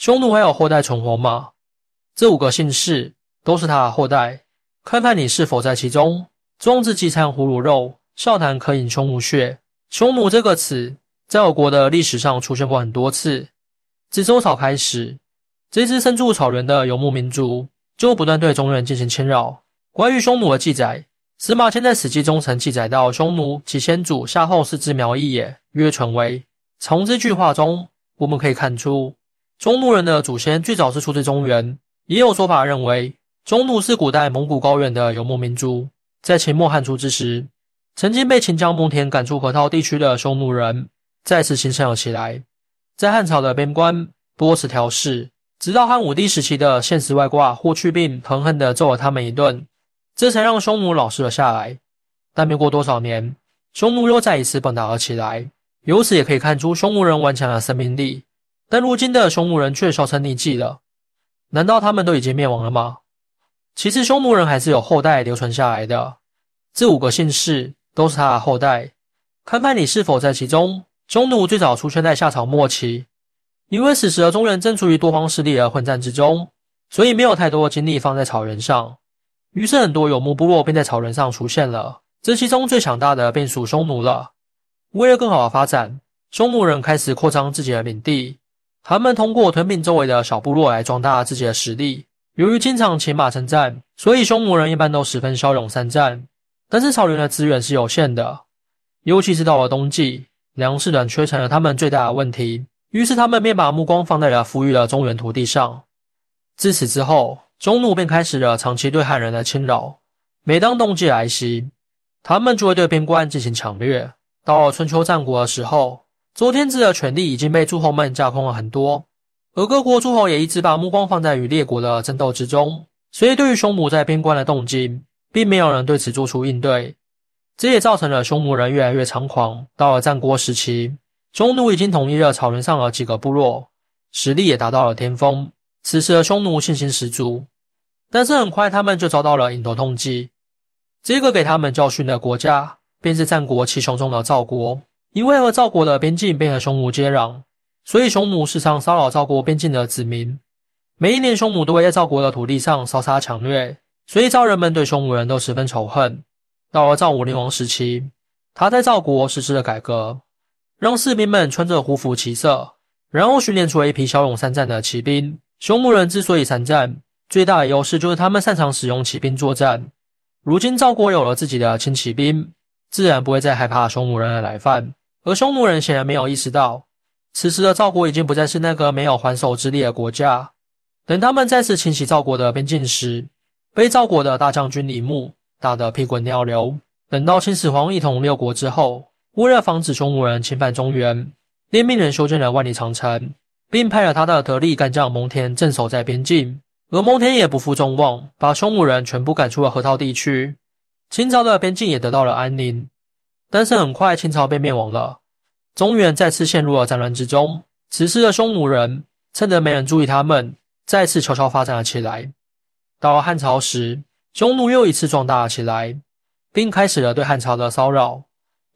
匈奴还有后代存活吗？这五个姓氏都是他的后代，看看你是否在其中。庄子忌餐胡虏肉，笑谈可饮匈奴血。匈奴这个词在我国的历史上出现过很多次。自周朝开始，这支身处草原的游牧民族就不断对中原进行侵扰。关于匈奴的记载，司马迁在《史记》中曾记载到：“匈奴其先祖夏后氏之苗裔也，曰纯为。”从这句话中，我们可以看出，匈奴人的祖先最早是出自中原。也有说法认为，匈奴是古代蒙古高原的游牧民族。在秦末汉初之时，曾经被秦将蒙恬赶出河套地区的匈奴人再次兴盛了起来，在汉朝的边关多次调试，直到汉武帝时期的现实外挂霍去病狠狠地揍了他们一顿，这才让匈奴老实了下来。但没过多少年，匈奴又再一次蹦跶了起来，由此也可以看出匈奴人顽强的生命力。但如今的匈奴人却销声匿迹了，难道他们都已经灭亡了吗？其实匈奴人还是有后代流传下来的，这五个姓氏都是他的后代。看看你是否在其中。匈奴最早出现在夏朝末期，因为此时的中原正处于多方势力的混战之中，所以没有太多的精力放在草原上。于是很多游牧部落便在草原上出现了，这其中最强大的便属匈奴了。为了更好的发展，匈奴人开始扩张自己的领地，他们通过吞并周围的小部落来壮大自己的实力。由于经常骑马征战，所以匈奴人一般都十分骁勇善战。但是草原的资源是有限的，尤其是到了冬季，粮食短缺成了他们最大的问题。于是他们便把目光放在了富裕的中原土地上。自此之后，匈奴便开始了长期对汉人的侵扰。每当冬季来袭，他们就会对边关进行抢掠。到了春秋战国的时候，周天子的权力已经被诸侯们架空了很多。而各国诸侯也一直把目光放在与列国的争斗之中，所以对于匈奴在边关的动静，并没有人对此做出应对。这也造成了匈奴人越来越猖狂。到了战国时期，匈奴已经统一了草原上的几个部落，实力也达到了巅峰。此时的匈奴信心十足，但是很快他们就遭到了迎头痛击。这个给他们教训的国家，便是战国七雄中的赵国，因为和赵国的边境便和匈奴接壤。所以，匈奴时常骚扰赵国边境的子民。每一年，匈奴都会在赵国的土地上烧杀抢掠，所以赵人们对匈奴人都十分仇恨。到了赵武灵王时期，他在赵国实施了改革，让士兵们穿着胡服骑射，然后训练出了一批骁勇善战的骑兵。匈奴人之所以善战，最大的优势就是他们擅长使用骑兵作战。如今，赵国有了自己的轻骑兵，自然不会再害怕匈奴人的来犯。而匈奴人显然没有意识到。此时的赵国已经不再是那个没有还手之力的国家。等他们再次侵袭赵国的边境时，被赵国的大将军李牧打得屁滚尿流。等到秦始皇一统六国之后，为了防止匈奴人侵犯中原，便命人修建了万里长城，并派了他的得力干将蒙恬镇守在边境。而蒙恬也不负众望，把匈奴人全部赶出了河套地区，秦朝的边境也得到了安宁。但是很快，秦朝被灭亡了。中原再次陷入了战乱之中。此时的匈奴人趁着没人注意他们，再次悄悄发展了起来。到了汉朝时，匈奴又一次壮大了起来，并开始了对汉朝的骚扰，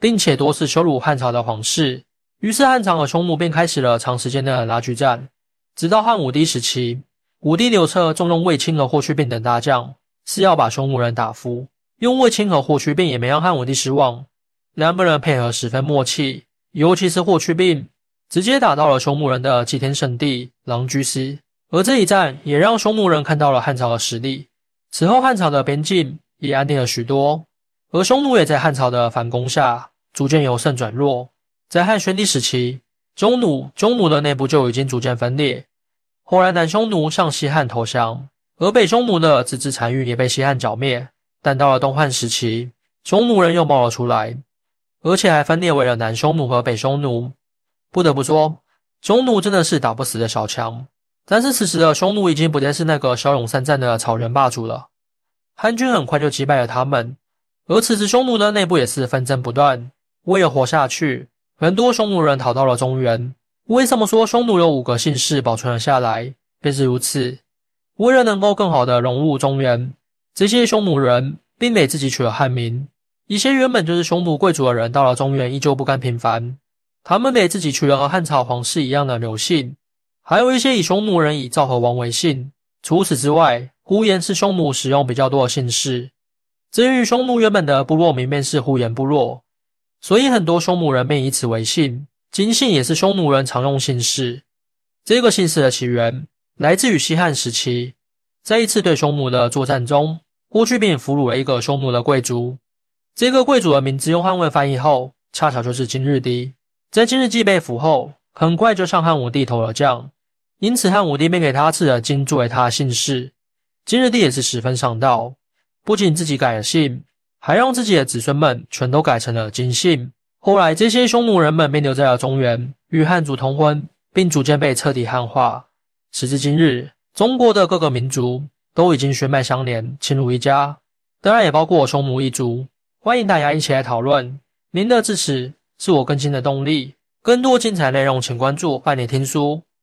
并且多次羞辱汉朝的皇室。于是汉朝和匈奴便开始了长时间的拉锯战。直到汉武帝时期，武帝刘彻重用卫青和霍去病等大将，是要把匈奴人打服。用卫青和霍去病也没让汉武帝失望，两个人配合十分默契。尤其是霍去病直接打到了匈奴人的祭天圣地狼居斯，而这一战也让匈奴人看到了汉朝的实力。此后，汉朝的边境也安定了许多，而匈奴也在汉朝的反攻下逐渐由盛转弱。在汉宣帝时期，匈奴匈奴的内部就已经逐渐分裂。后来，南匈奴向西汉投降，而北匈奴的自治残余也被西汉剿灭。但到了东汉时期，匈奴人又冒了出来。而且还分裂为了南匈奴和北匈奴。不得不说，匈奴真的是打不死的小强。但是此时的匈奴已经不再是那个骁勇善战的草原霸主了。汉军很快就击败了他们。而此时匈奴的内部也是纷争不断。为了活下去，很多匈奴人逃到了中原。为什么说匈奴有五个姓氏保存了下来？便是如此。为了能够更好的融入中原，这些匈奴人并给自己取了汉名。一些原本就是匈奴贵族的人，到了中原依旧不甘平凡。他们给自己取了和汉朝皇室一样的刘姓，还有一些以匈奴人以赵和王为姓。除此之外，呼延是匈奴使用比较多的姓氏。至于匈奴原本的部落名便是呼延部落，所以很多匈奴人便以此为姓。金姓也是匈奴人常用姓氏。这个姓氏的起源来自于西汉时期，在一次对匈奴的作战中，霍去病俘虏了一个匈奴的贵族。这个贵族的名字用汉文翻译后，恰巧就是今日帝。在今日帝被俘后，很快就向汉武帝投了降，因此汉武帝便给他赐了金作为他的姓氏。今日帝也是十分上道，不仅自己改了姓，还让自己的子孙们全都改成了金姓。后来，这些匈奴人们便留在了中原，与汉族通婚，并逐渐被彻底汉化。时至今日，中国的各个民族都已经血脉相连，亲如一家，当然也包括匈奴一族。欢迎大家一起来讨论，您的支持是我更新的动力。更多精彩内容，请关注“伴你听书”。